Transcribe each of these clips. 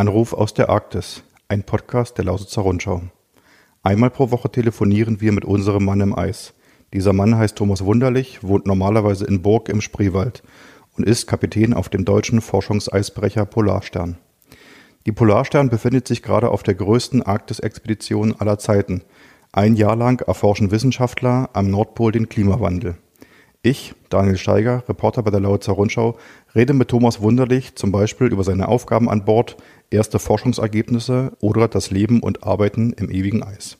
Anruf aus der Arktis, ein Podcast der Lausitzer Rundschau. Einmal pro Woche telefonieren wir mit unserem Mann im Eis. Dieser Mann heißt Thomas Wunderlich, wohnt normalerweise in Burg im Spreewald und ist Kapitän auf dem deutschen Forschungseisbrecher Polarstern. Die Polarstern befindet sich gerade auf der größten Arktis-Expedition aller Zeiten. Ein Jahr lang erforschen Wissenschaftler am Nordpol den Klimawandel. Ich, Daniel Steiger, Reporter bei der Lausitzer Rundschau, rede mit Thomas Wunderlich zum Beispiel über seine Aufgaben an Bord, erste Forschungsergebnisse oder das Leben und Arbeiten im ewigen Eis.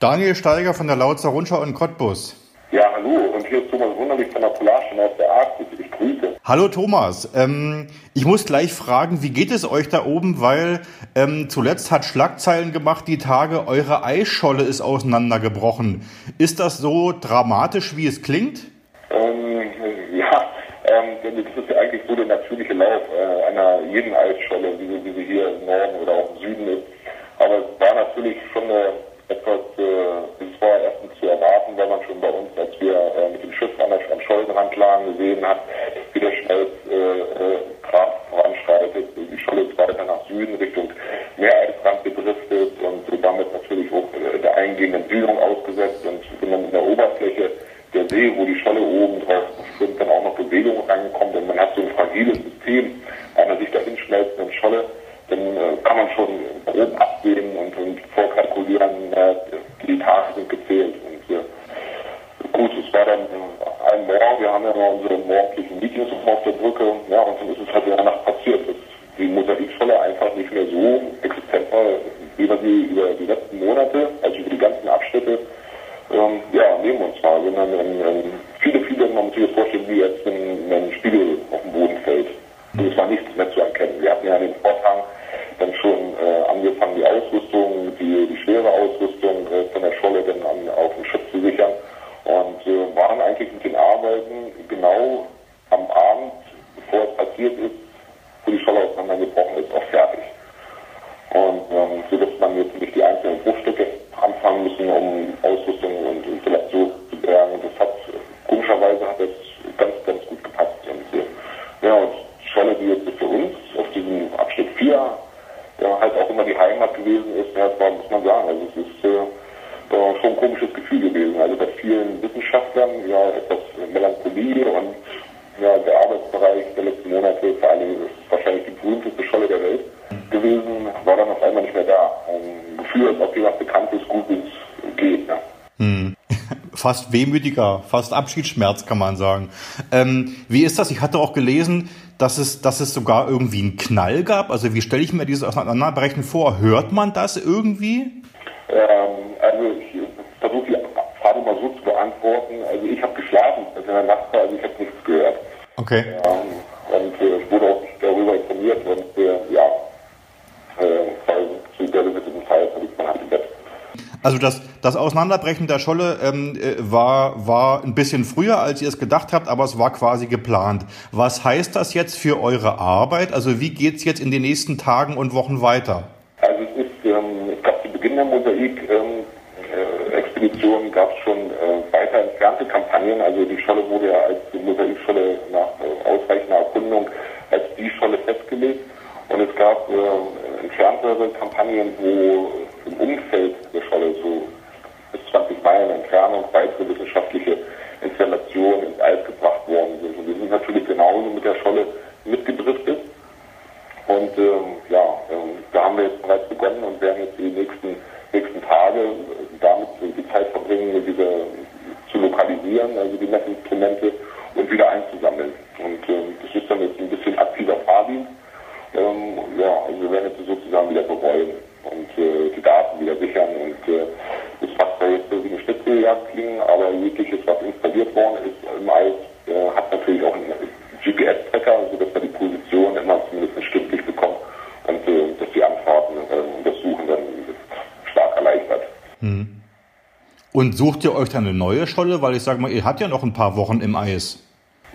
Daniel Steiger von der Lautzer Rundschau in Cottbus. Ja, hallo, und hier ist Thomas Wunderlich von der Polarstern aus der Arktis. Ich grüße. Hallo Thomas, ähm, ich muss gleich fragen, wie geht es euch da oben, weil ähm, zuletzt hat Schlagzeilen gemacht die Tage, eure Eisscholle ist auseinandergebrochen. Ist das so dramatisch, wie es klingt? Ähm, ja, ähm, das ist ja eigentlich so der natürliche Lauf äh, einer jeden Eisscholle, wie sie, wie sie hier im Norden oder auch im Süden ist. Aber es war natürlich schon eine etwas, äh, es war erstens zu erwarten, weil man schon bei uns, als wir Scholle, Arbeiten genau am Abend, bevor es passiert ist, wo die Scholle auseinandergebrochen ist, auch fertig. Und ähm, so dass man jetzt nicht die einzelnen Bruchstücke anfangen müssen, um Ausrüstung und Installation zu bergen. Das hat, komischerweise hat das ganz, ganz gut gepasst. Und, äh, ja, und Scholle, die jetzt für uns auf diesem Abschnitt 4 ja, halt auch immer die Heimat gewesen ist, ja, war, muss man sagen. Also es ist äh, schon ein komisches Gefühl gewesen. Also bei vielen Wissenschaftlern ja etwas Melancholie und ja, der Arbeitsbereich der letzten Monate, vor allem wahrscheinlich die berühmteste Scholle der Welt gewesen, war dann auf einmal nicht mehr da. Ein Gefühl, als ob jemand Bekanntes Gutes geht. Ne? Hm. Fast wehmütiger, fast Abschiedsschmerz kann man sagen. Ähm, wie ist das? Ich hatte auch gelesen, dass es, dass es sogar irgendwie einen Knall gab. Also wie stelle ich mir dieses Auseinanderbrechen vor? Hört man das irgendwie? Okay. Ähm, und äh, ich wurde auch darüber informiert und äh, ja, äh, zu der gewissen Zeit Hand im Bett. Also das, das Auseinanderbrechen der Scholle ähm, äh, war, war ein bisschen früher, als ihr es gedacht habt, aber es war quasi geplant. Was heißt das jetzt für eure Arbeit? Also wie geht's jetzt in den nächsten Tagen und Wochen weiter? Also es ist, ähm, es gab zu Beginn der Mosaik-Expedition ähm, gab es schon äh, weiter entfernte Kampagnen. Also die Scholle wurde ja als Mosaikscholle nach äh, ausreichender Erkundung als die Scholle festgelegt. Und es gab äh, entferntere Kampagnen, wo im Umfeld der Scholle so bis 20 Meilen Entfernung weitere wissenschaftliche Installationen ins Eis gebracht worden sind. Und wir sind natürlich genauso mit der Scholle mitgedriftet. Und ähm, ja, ähm, da haben wir jetzt bereits begonnen und werden jetzt die nächsten, nächsten Tage damit die Zeit verbringen, diese zu lokalisieren, also die Messinstrumente und wieder einzusammeln. Und ähm, das ist dann jetzt ein bisschen aktiver Fahrdienst. Ähm, ja, also wir werden jetzt sozusagen wieder bereuen und äh, die Daten wieder sichern und äh, das mag zwar jetzt wie eine Schnitzeljagd klingen, aber jegliches, was installiert worden ist im Eis, äh, hat natürlich auch einen GPS-Tracker, sodass wir die Position immer zumindest stündlich bekommen und äh, dass die Anfahrten äh, und das Suchen dann stark erleichtert. Hm. Und sucht ihr euch dann eine neue Scholle? Weil ich sage mal, ihr habt ja noch ein paar Wochen im Eis.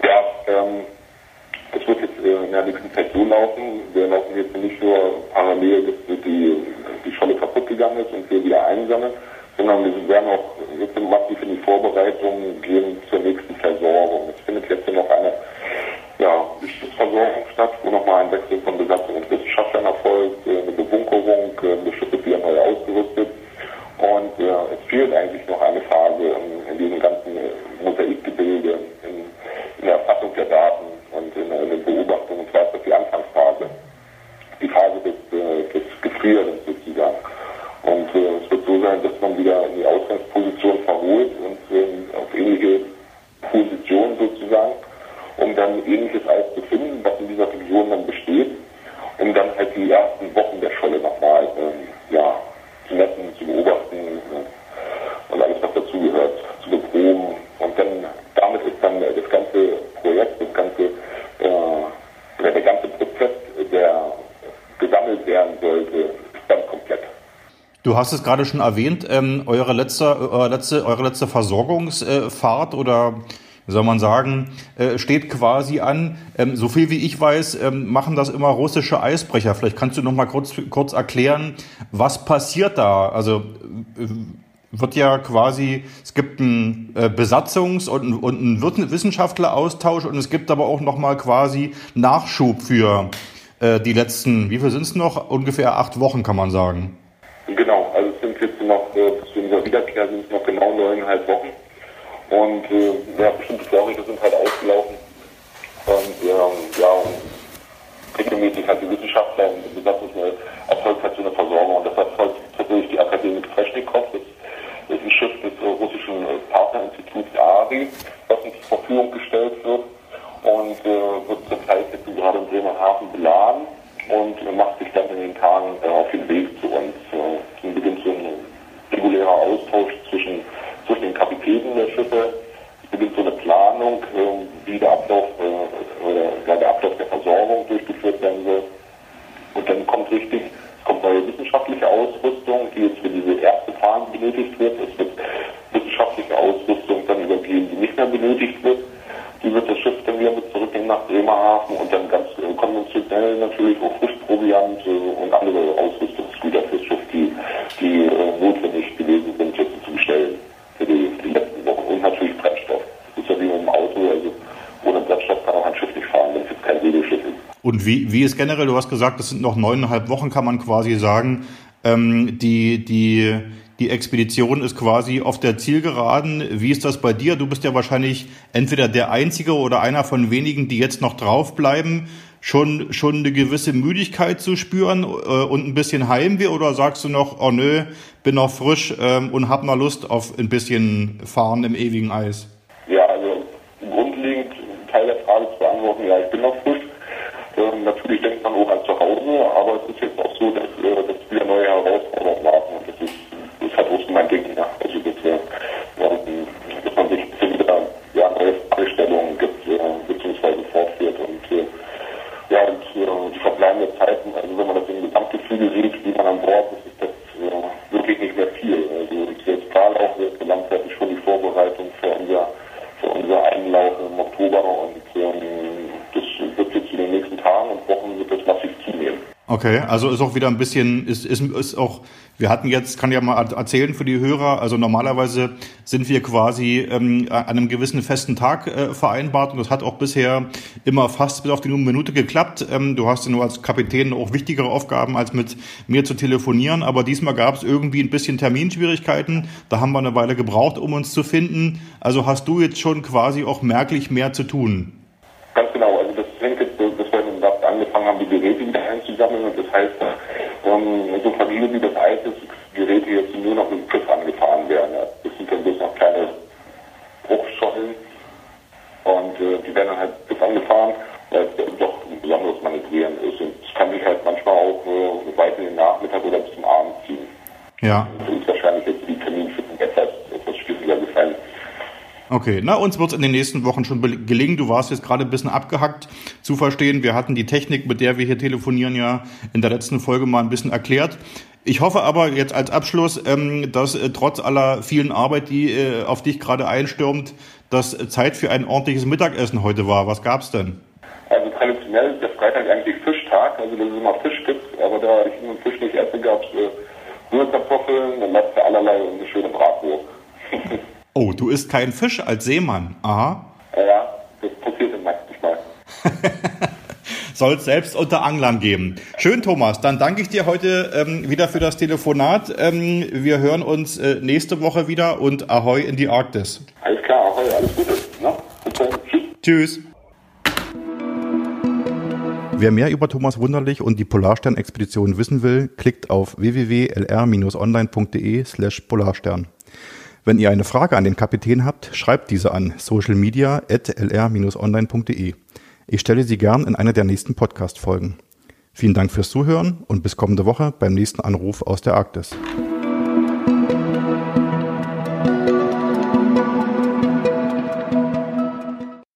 Ja, ähm, das wird jetzt äh, in der nächsten Zeit so laufen. Wir laufen jetzt nicht nur parallel, dass die, die Scholle kaputt gegangen ist und wir wieder einsammeln, sondern wir werden auch jetzt massiv in die Vorbereitung, gehen zur nächsten Versorgung. Des Gefrierens sozusagen. Und äh, es wird so sein, dass man wieder in Du hast es gerade schon erwähnt, ähm, eure, letzte, eure, letzte, eure letzte Versorgungsfahrt oder wie soll man sagen, äh, steht quasi an. Ähm, so viel wie ich weiß, ähm, machen das immer russische Eisbrecher. Vielleicht kannst du noch mal kurz, kurz erklären, was passiert da? Also äh, wird ja quasi, es gibt einen äh, Besatzungs- und, und einen Wissenschaftleraustausch und es gibt aber auch noch mal quasi Nachschub für äh, die letzten, wie viel sind es noch? Ungefähr acht Wochen, kann man sagen. Jetzt noch, äh, bis zu unserer Wiederkehr sind es noch genau neuneinhalb Wochen. Und äh, ja, bestimmte Vorräte sind halt ausgelaufen. Und ähm, ja, regelmäßig hat die Wissenschaftler und Besatzung erfolgt halt so eine Versorgung. Und das erfolgt tatsächlich die Akademie Treschnikow. Das ist ein Schiff des äh, russischen Partnerinstituts ARI, was uns zur Verfügung gestellt wird. Und äh, wird zurzeit jetzt gerade in Bremerhaven beladen und macht sich dann in den Tagen äh, auf den Weg zu uns. Äh, beginnt so ein regulärer Austausch zwischen, zwischen den Kapitänen der Schiffe. Es beginnt so eine Planung, äh, wie der Ablauf, äh, oder, der Ablauf der Versorgung durchgeführt werden soll. Und dann kommt richtig, es kommt neue wissenschaftliche Ausrüstung, die jetzt für diese erste Phase benötigt wird. Es wird wissenschaftliche Ausrüstung dann übergeben, die nicht mehr benötigt wird die wird das Schiff dann wieder mit zurücknehmen nach Bremerhaven und dann ganz äh, konventionell natürlich auch Frischproviant äh, und andere Ausrüstungsgüter Und wie, wie ist generell, du hast gesagt, das sind noch neuneinhalb Wochen, kann man quasi sagen, ähm, die, die, die Expedition ist quasi auf der Zielgeraden. Wie ist das bei dir? Du bist ja wahrscheinlich entweder der Einzige oder einer von wenigen, die jetzt noch draufbleiben. Schon, schon eine gewisse Müdigkeit zu spüren äh, und ein bisschen Heimweh oder sagst du noch, oh nö, bin noch frisch ähm, und hab noch Lust auf ein bisschen Fahren im ewigen Eis? Ja, also grundlegend Teil der Frage zu beantworten, ja, ich bin noch frisch. Natürlich denkt man auch an zu Hause, aber es ist jetzt Okay, also ist auch wieder ein bisschen, ist, ist, ist auch, wir hatten jetzt, kann ja mal erzählen für die Hörer, also normalerweise sind wir quasi ähm, an einem gewissen festen Tag äh, vereinbart und das hat auch bisher immer fast bis auf die Minute geklappt. Ähm, du hast ja nur als Kapitän auch wichtigere Aufgaben, als mit mir zu telefonieren, aber diesmal gab es irgendwie ein bisschen Terminschwierigkeiten, da haben wir eine Weile gebraucht, um uns zu finden. Also hast du jetzt schon quasi auch merklich mehr zu tun? Heißt, ähm, so Familien wie das Eis ist, Geräte jetzt nur noch mit dem Schiff angefahren werden. Ja. Das sind dann bloß noch kleine Bruchschollen und äh, die werden dann halt Schiff angefahren, weil es doch ein besonderes Manövrieren ist und es kann sich halt manchmal auch äh, weit in den Nachmittag oder bis zum Abend ziehen. Ja. Das Okay, na uns wird es in den nächsten Wochen schon gelingen. Du warst jetzt gerade ein bisschen abgehackt zu verstehen. Wir hatten die Technik, mit der wir hier telefonieren, ja in der letzten Folge mal ein bisschen erklärt. Ich hoffe aber jetzt als Abschluss, ähm, dass äh, trotz aller vielen Arbeit, die äh, auf dich gerade einstürmt, dass Zeit für ein ordentliches Mittagessen heute war. Was gab's denn? Also traditionell ist der Freitag eigentlich Fischtag, also dass es immer Fisch gibt, aber da ich nur Fisch nicht esse, gab es äh, Rührkartoffeln, dann lasst allerlei und eine schöne Bratwurst. oh, du isst keinen Fisch als Seemann. Aha. Ja, das passiert im manchmal. Soll es selbst unter Anglern geben. Schön, Thomas. Dann danke ich dir heute ähm, wieder für das Telefonat. Ähm, wir hören uns äh, nächste Woche wieder und Ahoi in die Arktis. Alles klar, Ahoi, alles Gute. Ne? Tschüss. Wer mehr über Thomas Wunderlich und die Polarstern-Expedition wissen will, klickt auf www.lr-online.de slash Polarstern. Wenn ihr eine Frage an den Kapitän habt, schreibt diese an socialmedia.lr-online.de. Ich stelle sie gern in einer der nächsten Podcast-Folgen. Vielen Dank fürs Zuhören und bis kommende Woche beim nächsten Anruf aus der Arktis.